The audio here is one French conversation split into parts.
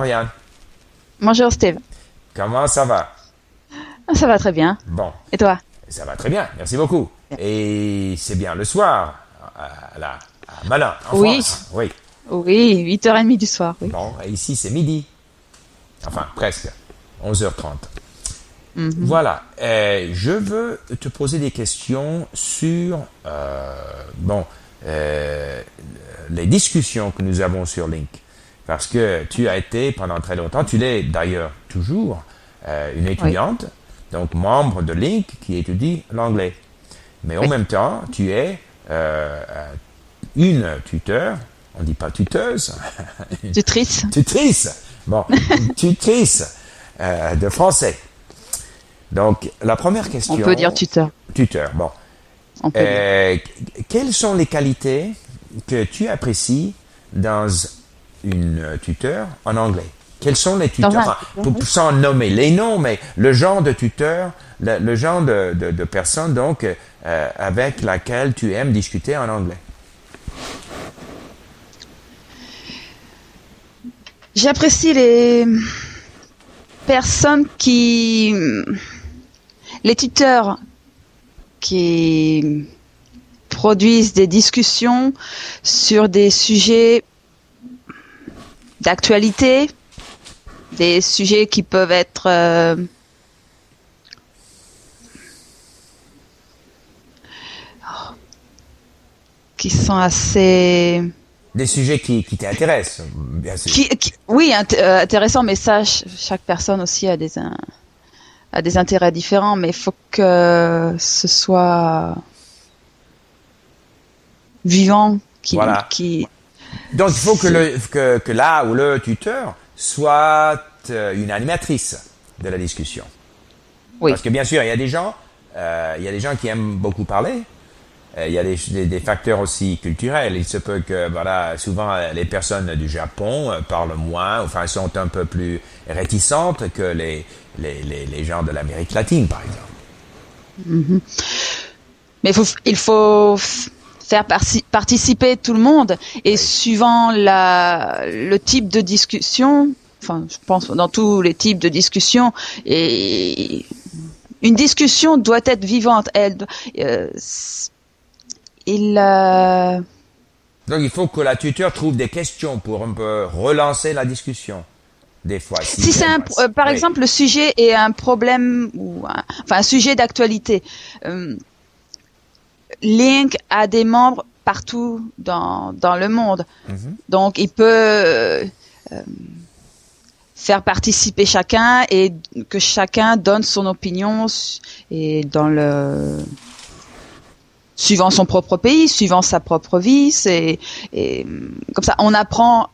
Marianne. Bonjour Steve. Comment ça va? Ah, Ça va très bien. Bon, Et toi? Ça va très bien, merci beaucoup. Et c'est bien le soir, à, la, à Malin, en Oui. France. Oui. Oui, 8h30 du soir, oui. Bon, et ici c'est midi. Enfin, presque. 11h30. Mhm. Voilà. Euh, je veux te poser des questions sur, euh, bon, euh, les discussions que nous avons sur Link. Parce que tu as été pendant très longtemps, tu l'es d'ailleurs toujours, euh, une étudiante, donc membre de Link qui étudie l'anglais. Mais en même temps, tu es euh, euh, une tuteur, on dit pas tuteuse, Tutrice tutrice. Bon, tutrice euh, de français. Donc, la première question. On peut dire tuteur. Tuteur, bon. On peut dire. Quelles sont les qualités que tu apprécies dans une tuteur en anglais. Quels sont les tuteurs? Enfin, pour- Sans nommer. Les noms, mais le genre de tuteur, le, le genre de, de, de personne donc euh, avec laquelle tu aimes discuter en anglais. J'apprécie les personnes qui... Les tuteurs qui produisent des discussions sur des sujets d'actualité, des sujets qui peuvent être euh, qui sont assez Des sujets qui, qui t'intéressent, bien sûr. qui, qui- oui, int- euh, intéressant, mais ça, ch- chaque personne aussi a des, a des intérêts différents, mais il faut que ce soit vivant, qui, Voilà. qui, Donc il faut que, le, que, que là ou le tuteur soit euh, une animatrice de la discussion. oui, Parce que bien sûr, il y a des gens, euh, il y a des gens qui aiment beaucoup parler. Euh, il y a des, des, des facteurs aussi culturels. Il se peut que, voilà, souvent les personnes du Japon parlent moins, enfin sont un peu plus réticentes que les, les, les, les gens de l'Amérique latine, par exemple. mais il faut, il faut f- faire participer tout le monde et suivant la, le type de discussion, enfin, je pense dans tous les types de discussions et une discussion doit être vivante. Elle, euh, il, euh, Donc il faut que la tuteur trouve des questions pour un peu relancer la discussion. Des fois. si c'est un, euh, par oui. exemple, le sujet est un problème ou un, enfin un sujet d'actualité, Link a des membres partout dans dans le monde, Mhm. donc il peut euh, faire participer chacun et que chacun donne son opinion et dans le suivant son propre pays, suivant sa propre vie, c'est et comme ça on apprend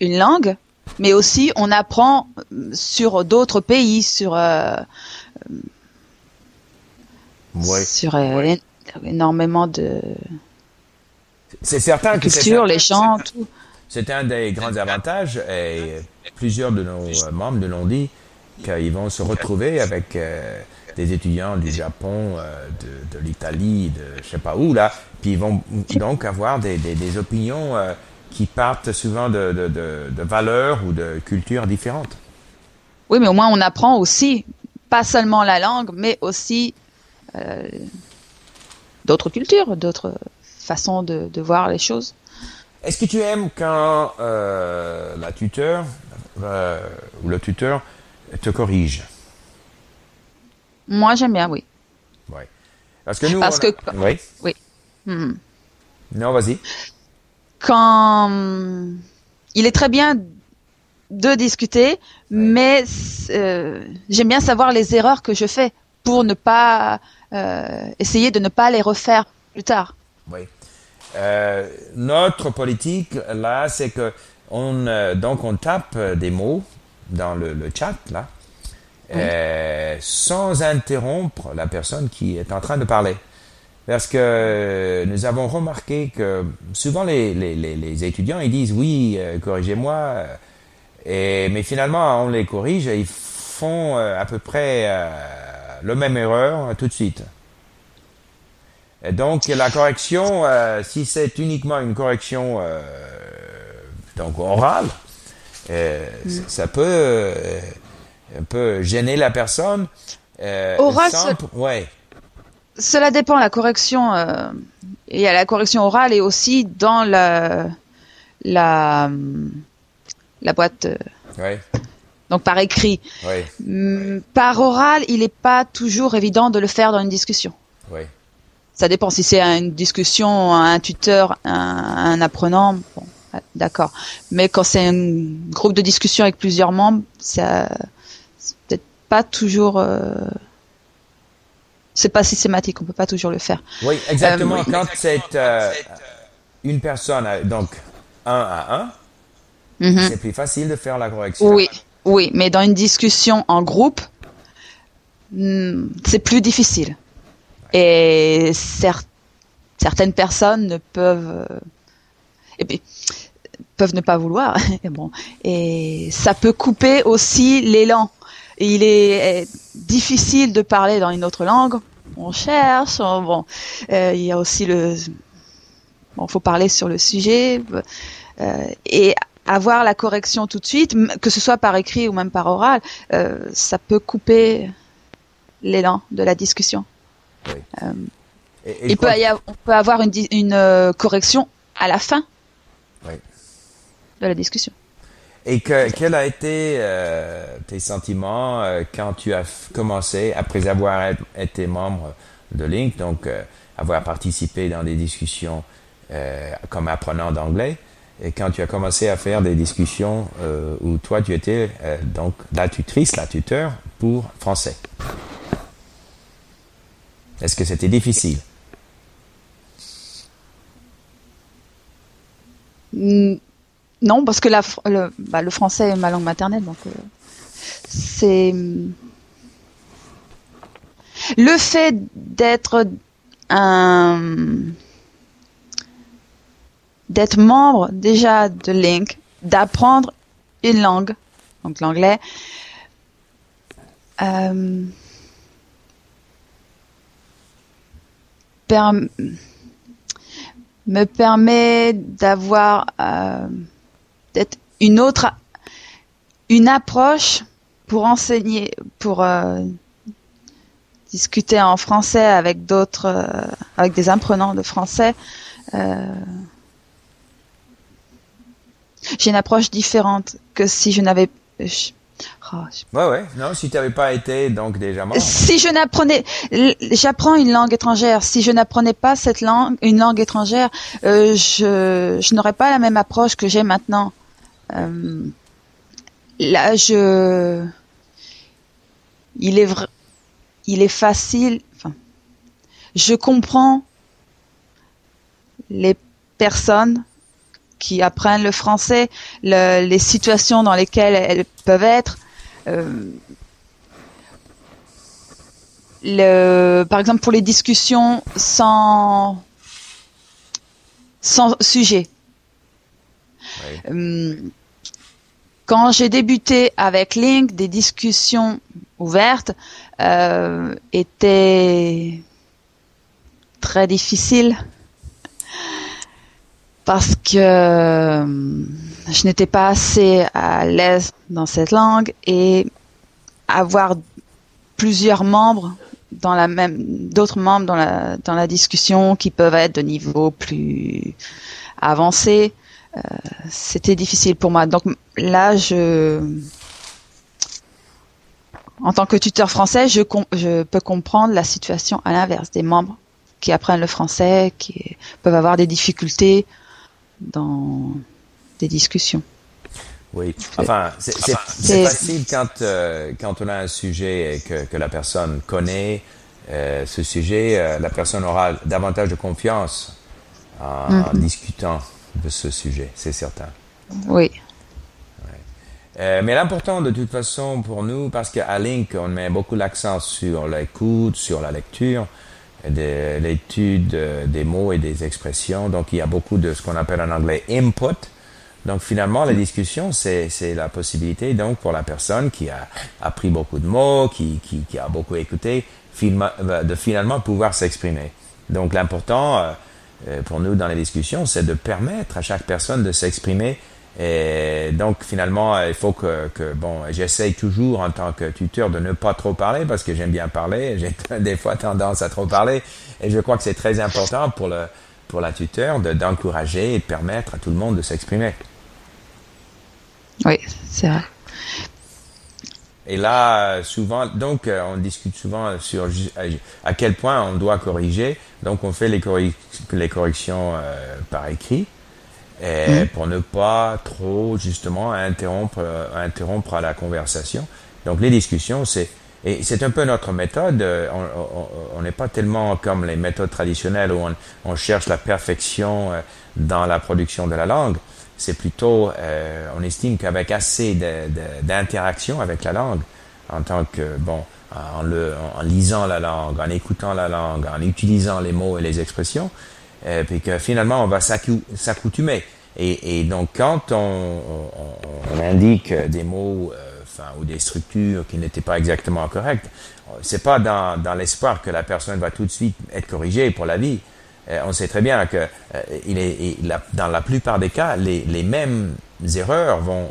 une langue, mais aussi on apprend sur d'autres pays, sur euh, Ouais. sur euh, énormément de C'est certain que un- les chants, tout. C'est un des grands avantages et plusieurs de nos euh, membres nous l'ont dit qu'ils vont se retrouver avec euh, des étudiants du Japon, euh, de, de l'Italie, de je sais pas où là, puis ils vont donc avoir des, des, des opinions euh, qui partent souvent de, de, de, de valeurs ou de cultures différentes. Oui, mais au moins on apprend aussi pas seulement la langue, mais aussi d'autres cultures, d'autres façons de, de voir les choses. Est-ce que tu aimes quand euh, la tuteur euh, ou le tuteur te corrige? Moi, j'aime bien, oui. Oui. Parce que nous, Parce on a- que- oui. Oui. Hmm. Non, vas-y. Quand il est très bien de discuter, mais euh, j'aime bien savoir les erreurs que je fais pour ne pas euh, essayer de ne pas les refaire plus tard. Oui. Euh, notre politique là, c'est que on euh, donc on tape euh, des mots dans le, le chat là, euh, sans interrompre la personne qui est en train de parler. Parce que nous avons remarqué que souvent les, les, les, étudiants ils disent oui, euh, corrigez-moi, euh, et mais finalement on les corrige et ils font euh, à peu près euh, le même erreur euh, tout de suite. Et donc la correction, euh, si c'est uniquement une correction euh, donc orale, euh, ça peut un peu gêner la personne. Euh, Oral, sans- ce- ouais, Cela dépend. La correction, il y a la correction orale et aussi dans la la la boîte. ouais, donc par écrit. ouais, Hum, Par oral, il n'est pas toujours évident de le faire dans une discussion. ouais. Ça dépend si c'est une discussion, un tuteur, un, un apprenant, bon, d'accord. Mais quand c'est un groupe de discussion avec plusieurs membres, ça, c'est peut-être pas toujours, euh, c'est pas systématique, on peut pas toujours le faire. Oui, exactement. Euh, oui. Quand c'est euh, une personne, euh, donc un à un, Mhm. c'est plus facile de faire la correction. Oui, oui, mais dans une discussion en groupe, hmm, c'est plus difficile. Et cer- certaines personnes ne peuvent, et peuvent ne pas vouloir. Et bon, et ça peut couper aussi l'élan. Il est difficile de parler dans une autre langue. On cherche. on- bon, euh, il y a aussi le, bon, faut parler sur le sujet. Euh, et avoir la correction tout de suite, que ce soit par écrit ou même par oral, euh, ça peut couper l'élan de la discussion. Oui. Euh, Et- et je Il peut y avoir, on peut avoir une, euh, correction à la fin Oui. de la discussion. Et que, quels a été euh, tes sentiments euh, quand tu as commencé, après avoir être- été membre de Link, donc euh, avoir participé dans des discussions comme apprenant d'anglais, et quand tu as commencé à faire des discussions euh, où toi tu étais euh, donc la tutrice, la tuteur pour français. Est-ce que c'était difficile? Mm, Non, parce que la, le, bah, le français est ma langue maternelle, donc euh, c'est mm, le fait d'être un d'être membre déjà de Link, d'apprendre une langue, donc l'anglais. euh, me permet d'avoir euh, une autre une approche pour enseigner pour euh, discuter en français avec d'autres euh, avec des apprenants de français j'ai une approche différente que si je n'avais je- oh, je- Ouais, ouais. Non, si tu n'avais pas été donc déjà membre. si je n'apprenais, j'apprends une langue étrangère. Si je n'apprenais pas cette langue, une langue étrangère, euh, je, je n'aurais pas la même approche que j'ai maintenant. Euh, là, je, il est vrai, il est facile. Enfin, je comprends les personnes qui apprennent le français, le- les situations dans lesquelles elles peuvent être. Euh, le, par exemple pour les discussions sans sans sujet. Hum, Quand j'ai débuté avec Link, des discussions ouvertes euh, étaient très difficiles parce que euh, je n'étais pas assez à l'aise dans cette langue et avoir plusieurs membres dans la même d'autres membres dans la dans la discussion qui peuvent être de niveau plus avancé euh, c'était difficile pour moi. Donc là je en tant que tuteur français je je peux comprendre la situation à l'inverse. Des membres qui apprennent le français qui peuvent avoir des difficultés dans des discussions. Oui, enfin, c'est facile quand, euh, quand on a un sujet et que, que la personne connaît euh, ce sujet, euh, la personne aura davantage de confiance en, en discutant de ce sujet, c'est certain. oui. Euh, mais l'important de toute façon pour nous, parce qu'à Link, on met beaucoup l'accent sur l'écoute, sur la lecture, de l'étude euh, des mots et des expressions. Donc il y a beaucoup de ce qu'on appelle en anglais input. Donc finalement, la discussion, c'est c'est la possibilité donc pour la personne qui a appris beaucoup de mots, qui, qui, qui a beaucoup écouté, de finalement pouvoir s'exprimer. Donc l'important euh, euh, pour nous dans les discussions, c'est de permettre à chaque personne de s'exprimer Et donc finalement, il faut que, que bon, j'essaye toujours en tant que tuteur de ne pas trop parler parce que j'aime bien parler. J'ai des fois tendance à trop parler et je crois que c'est très important pour le pour la tuteur d'encourager et de permettre à tout le monde de s'exprimer. Oui, c'est vrai. Et là, souvent, donc, euh, on discute souvent sur à quel point on doit corriger. Donc, on fait les, les corrections euh, par écrit et pour ne pas trop, justement, interrompre, euh, interrompre la conversation. Donc, les discussions, c'est et c'est un peu notre méthode. On n'est pas tellement comme les méthodes traditionnelles où on, on, cherche la perfection dans la production de la langue c'est plutôt, euh, on estime qu'avec assez d'interaction avec la langue, en tant que, bon, en, le, en, lisant la langue, en écoutant la langue, en utilisant les mots et les expressions, euh, puis que finalement on va s'accoutumer. Et, donc quand on, indique des mots, euh, ou des structures qui n'étaient pas exactement correctes, c'est pas dans, l'espoir que la personne va tout de suite être corrigée pour la vie. Euh, on sait très bien que euh, dans la plupart des cas, les, mêmes erreurs vont,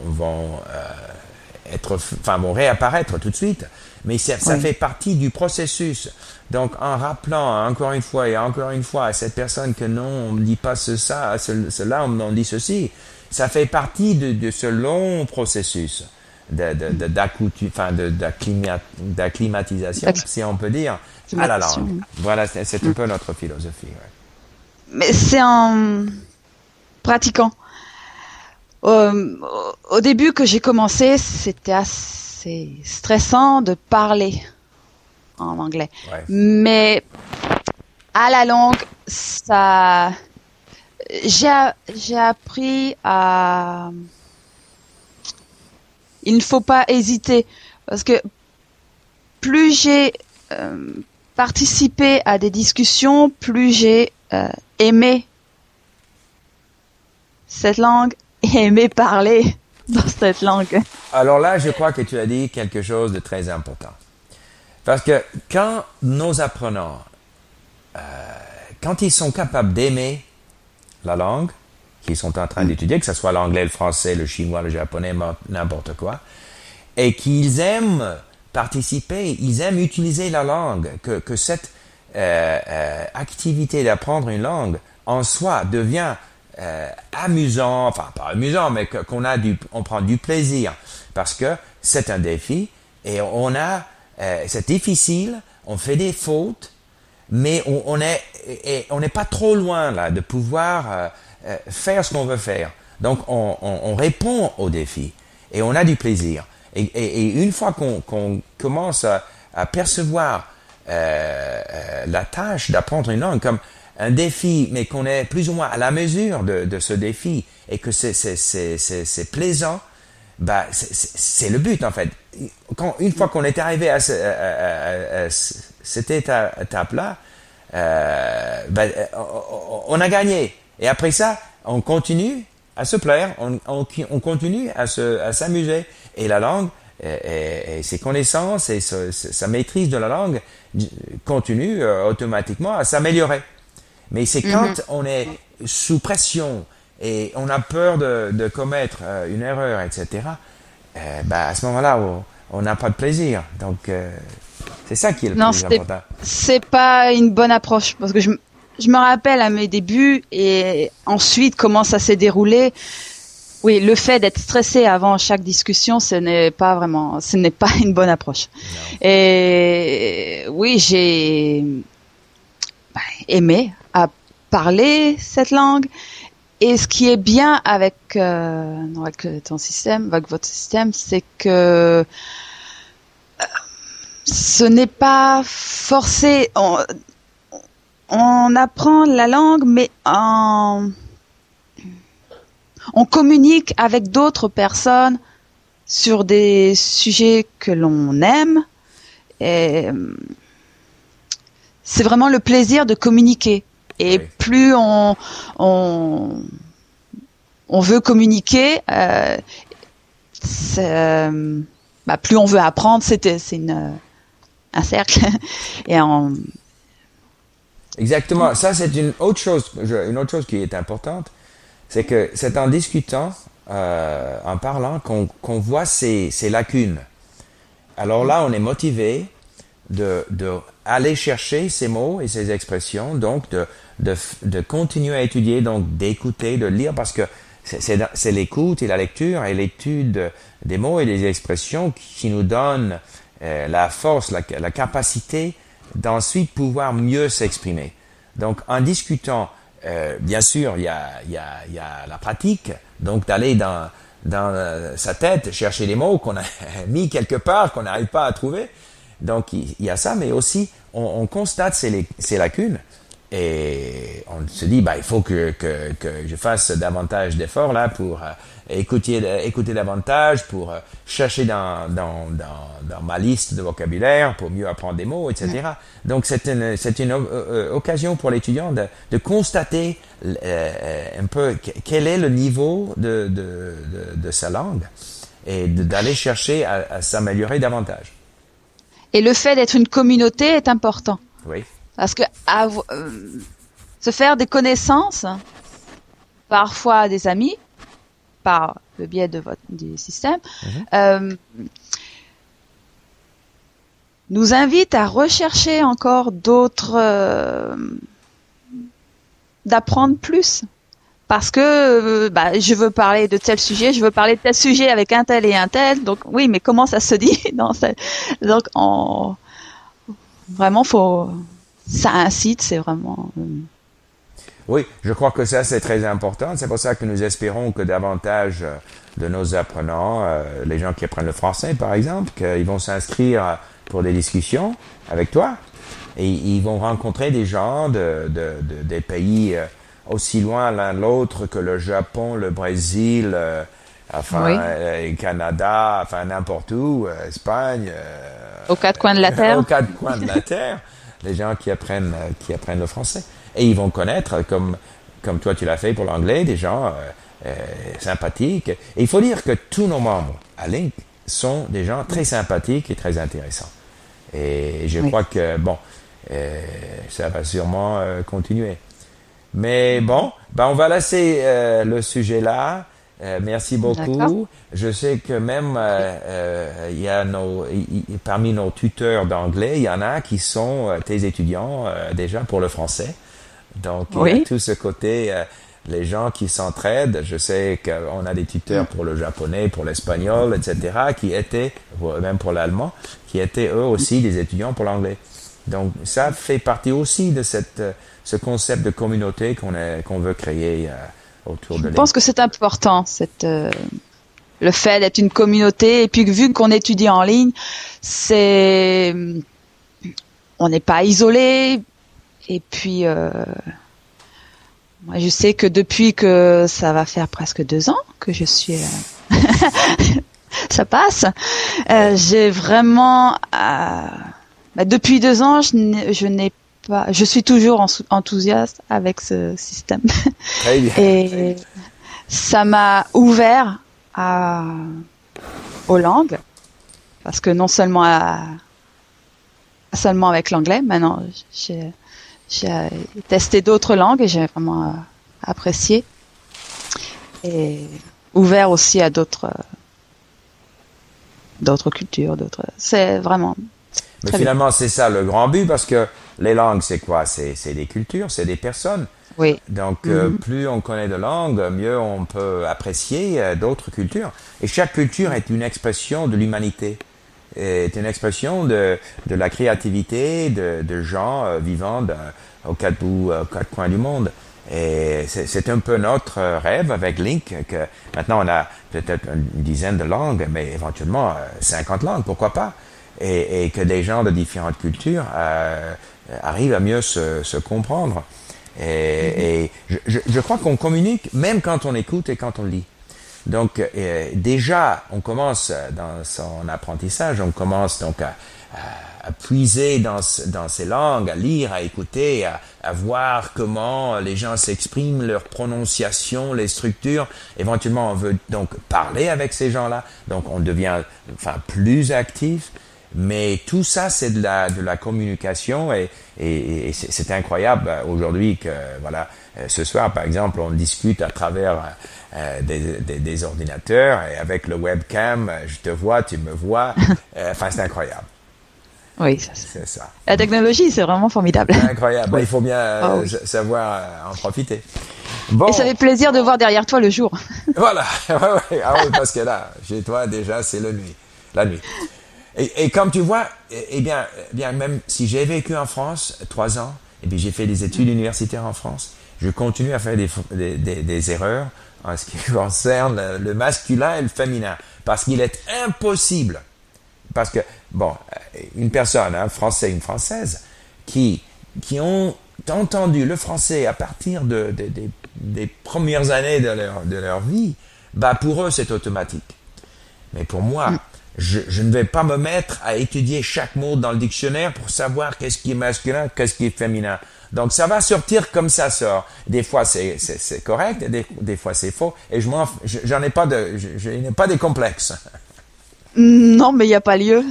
être, enfin, vont réapparaître tout de suite. Mais ça, ça fait partie du processus. Donc, en rappelant encore une fois et encore une fois à cette personne que non, on ne dit pas ce, ça, cela, on dit ceci, ça fait partie de, de ce long processus d'acclimatisation, si on peut dire, à la langue. Voilà, c'est un peu notre philosophie. Ouais mais c'est en pratiquant. Euh, au début que j'ai commencé, c'était assez stressant de parler en anglais. Mais à la longue, ça, j'ai, j'ai appris à, il ne faut pas hésiter parce que plus j'ai euh, participé à des discussions, plus j'ai euh, aimer cette langue et aimer parler dans cette langue. Alors là, je crois que tu as dit quelque chose de très important. Parce que quand nos apprenants, euh, quand ils sont capables d'aimer la langue qu'ils sont en train d'étudier, que ce soit l'anglais, le français, le chinois, le japonais, n'importe quoi, et qu'ils aiment participer, ils aiment utiliser la langue, que, que cette euh, euh, activité d'apprendre une langue en soi devient euh, amusant, enfin pas amusant, mais qu'on a du, on prend du plaisir parce que c'est un défi et on a, c'est difficile, on fait des fautes, mais on, est, et on n'est pas trop loin là de pouvoir faire ce qu'on veut faire. Donc on, on, on, répond au défi et on a du plaisir. Et, et, et une fois qu'on commence à, à percevoir euh, euh, la tâche d'apprendre une langue comme un défi, mais qu'on est plus ou moins à la mesure de, ce défi et que c'est plaisant, bah, c'est le but en fait. Quand, une fois qu'on est arrivé à, ce, cette étape-là, euh, bah, on a gagné. Et après ça, on continue à se plaire, on, on, on continue à s'amuser. Et la langue, et, ses connaissances et sa, maîtrise de la langue continue euh, automatiquement à s'améliorer. Mais c'est quand mhm. on est sous pression et on a peur de, de commettre euh, une erreur, etc. Euh, bah, à ce moment-là, on n'a pas de plaisir. Donc, c'est ça qui est le non, plus important. C'est pas une bonne approche parce que je, je me rappelle à mes débuts et ensuite comment ça s'est déroulé. Oui, le fait d'être stressé avant chaque discussion, ce n'est pas vraiment, ce n'est pas une bonne approche. Et oui, j'ai bah, aimé parler cette langue. Et ce qui est bien avec, euh, avec ton système, avec votre système, c'est que euh, ce n'est pas forcé. On, on apprend la langue, mais en on communique avec d'autres personnes sur des sujets que l'on aime. Et c'est vraiment le plaisir de communiquer. Et plus on, on, veut communiquer, euh, euh, bah, plus on veut apprendre. C'est un cercle. Et. Exactement. Ça, c'est une autre chose, une autre chose qui est importante c'est que c'est en discutant euh, en parlant qu'on voit ces, ces, lacunes. Alors là, on est motivé de, de, aller chercher ces mots et ces expressions, donc de, de, de continuer à étudier, donc d'écouter, de lire, parce que c'est l'écoute et la lecture et l'étude des mots et des expressions qui nous donnent euh, la force, la, la capacité d'ensuite pouvoir mieux s'exprimer. Donc en discutant, euh, bien sûr, il y a, y, a, y a la pratique, donc d'aller dans, dans euh, sa tête chercher les mots qu'on a mis quelque part, qu'on n'arrive pas à trouver. Donc il y, a ça, mais aussi on, on constate ces, ces lacunes et on se dit, bah, il faut que, que, que je fasse davantage d'efforts là pour euh, écouter, écouter davantage, pour euh, chercher dans, dans, dans, dans, ma liste de vocabulaire, pour mieux apprendre des mots, etc. Donc c'est une, c'est une euh, occasion pour l'étudiant de, de constater un peu quel est le niveau de, de, de, de sa langue et d'aller chercher à, à s'améliorer davantage. Et le fait d'être une communauté est important. Oui. Parce que euh, se faire des connaissances, parfois des amis, par le biais de votre du système, mhm. euh, nous invite à rechercher encore d'autres, euh, d'apprendre plus. Parce que bah, je veux parler de tel sujet, je veux parler de tel sujet avec un tel et un tel. Donc oui, mais comment ça se dit Donc en... vraiment faut ça incite, c'est vraiment. Euh, oui, je crois que ça c'est très important. C'est pour ça que nous espérons que davantage euh, de nos apprenants, euh, les gens qui apprennent le français par exemple, qu'ils vont s'inscrire pour des discussions avec toi et ils vont rencontrer des gens de, de, de des pays aussi loin l'un l'autre que le Japon, le Brésil, enfin Canada, enfin n'importe où, Espagne. aux quatre coins de la terre. aux quatre coins de la terre les gens qui apprennent, euh, qui apprennent le français. Et ils vont connaître, comme, comme toi tu l'as fait pour l'anglais, des gens euh, euh, sympathiques. Et il faut dire que tous nos membres à Link sont des gens très sympathiques et très intéressants. Et je crois que, bon, euh, ça va sûrement euh, continuer. Mais bon, ben on va laisser le sujet là. Euh, merci beaucoup. Je sais que même euh, euh, il y a nos, parmi nos tuteurs d'anglais, il y en a qui sont tes étudiants déjà pour le français. Donc il y a tout ce côté, les gens qui s'entraident. Je sais qu'on a des tuteurs pour le japonais, pour l'espagnol, etc., qui étaient même pour l'allemand, qui étaient eux aussi des étudiants pour l'anglais. Donc ça fait partie aussi de cette ce concept de communauté qu'on qu'on veut créer je pense que c'est important, cette, euh, le fait d'être une communauté. Et puis vu qu'on étudie en ligne, c'est, on n'est pas isolé. Et puis, euh, moi, je sais que depuis que ça va faire presque deux ans que je suis, euh, ça passe. j'ai vraiment, bah, depuis deux ans, je n'ai je suis toujours enthousiaste avec ce système. Et ça m'a ouvert à, aux langues, parce que non seulement à, seulement avec l'anglais, maintenant j'ai, testé d'autres langues et j'ai vraiment apprécié et ouvert aussi à d'autres d'autres cultures, d'autres. C'est vraiment. Mais finalement, c'est ça le grand but parce que les langues, c'est quoi? C'est des cultures, c'est des personnes. Oui. Donc, euh, mhm. plus on connaît de langues, mieux on peut apprécier euh, d'autres cultures. Et chaque culture est une expression de l'humanité, est une expression de, de la créativité de, de gens euh, vivant aux quatre bouts, aux quatre coins du monde. Et c'est un peu notre rêve avec Link, que maintenant on a peut-être une dizaine de langues, mais éventuellement 50 langues, pourquoi pas? Et, et, que des gens de différentes cultures euh, arrivent à mieux se, se comprendre. Et, mm-hmm. et je, je, crois qu'on communique même quand on écoute et quand on lit. Donc euh, déjà, on commence dans son apprentissage, on commence donc à, à, puiser dans, dans ces langues, à lire, à écouter, à, à voir comment les gens s'expriment, leur prononciation, les structures. Éventuellement, on veut donc parler avec ces gens-là, donc on devient enfin plus actif. Mais tout ça, c'est de la, de la communication et, et, et c'est incroyable euh, aujourd'hui que, voilà, euh, ce soir, par exemple, on discute à travers euh, des, des, des, ordinateurs et avec le webcam, je te vois, tu me vois. enfin, c'est incroyable. Oui, c'est ça. La technologie, c'est vraiment formidable. Incroyable. Il faut bien oh, savoir en profiter. Bon. Et ça fait plaisir de voir derrière toi le jour. Voilà. ah oui, parce que là, chez toi, déjà, c'est la nuit. La nuit. Et, et, comme tu vois, eh, eh bien, eh bien, même si j'ai vécu en France trois ans, et puis j'ai fait des études universitaires en France, je continue à faire des, des, des, erreurs en ce qui concerne le masculin et le féminin. Parce qu'il est impossible. Parce que, bon, une personne, un Français, une Française, qui, qui ont entendu le français à partir de, de, des premières années de leur, de leur vie, bah pour eux c'est automatique. Mais pour moi, mm. Je, je, ne vais pas me mettre à étudier chaque mot dans le dictionnaire pour savoir qu'est-ce qui est masculin, qu'est-ce qui est féminin. Donc ça va sortir comme ça sort. Des fois c'est, correct, des, des fois c'est faux. Et je m'en, j'en ai pas de, je, n'ai pas des complexes. Non, mais il n'y a pas lieu.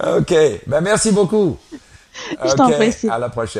ok, ben merci beaucoup. Je t'en prie. À la prochaine.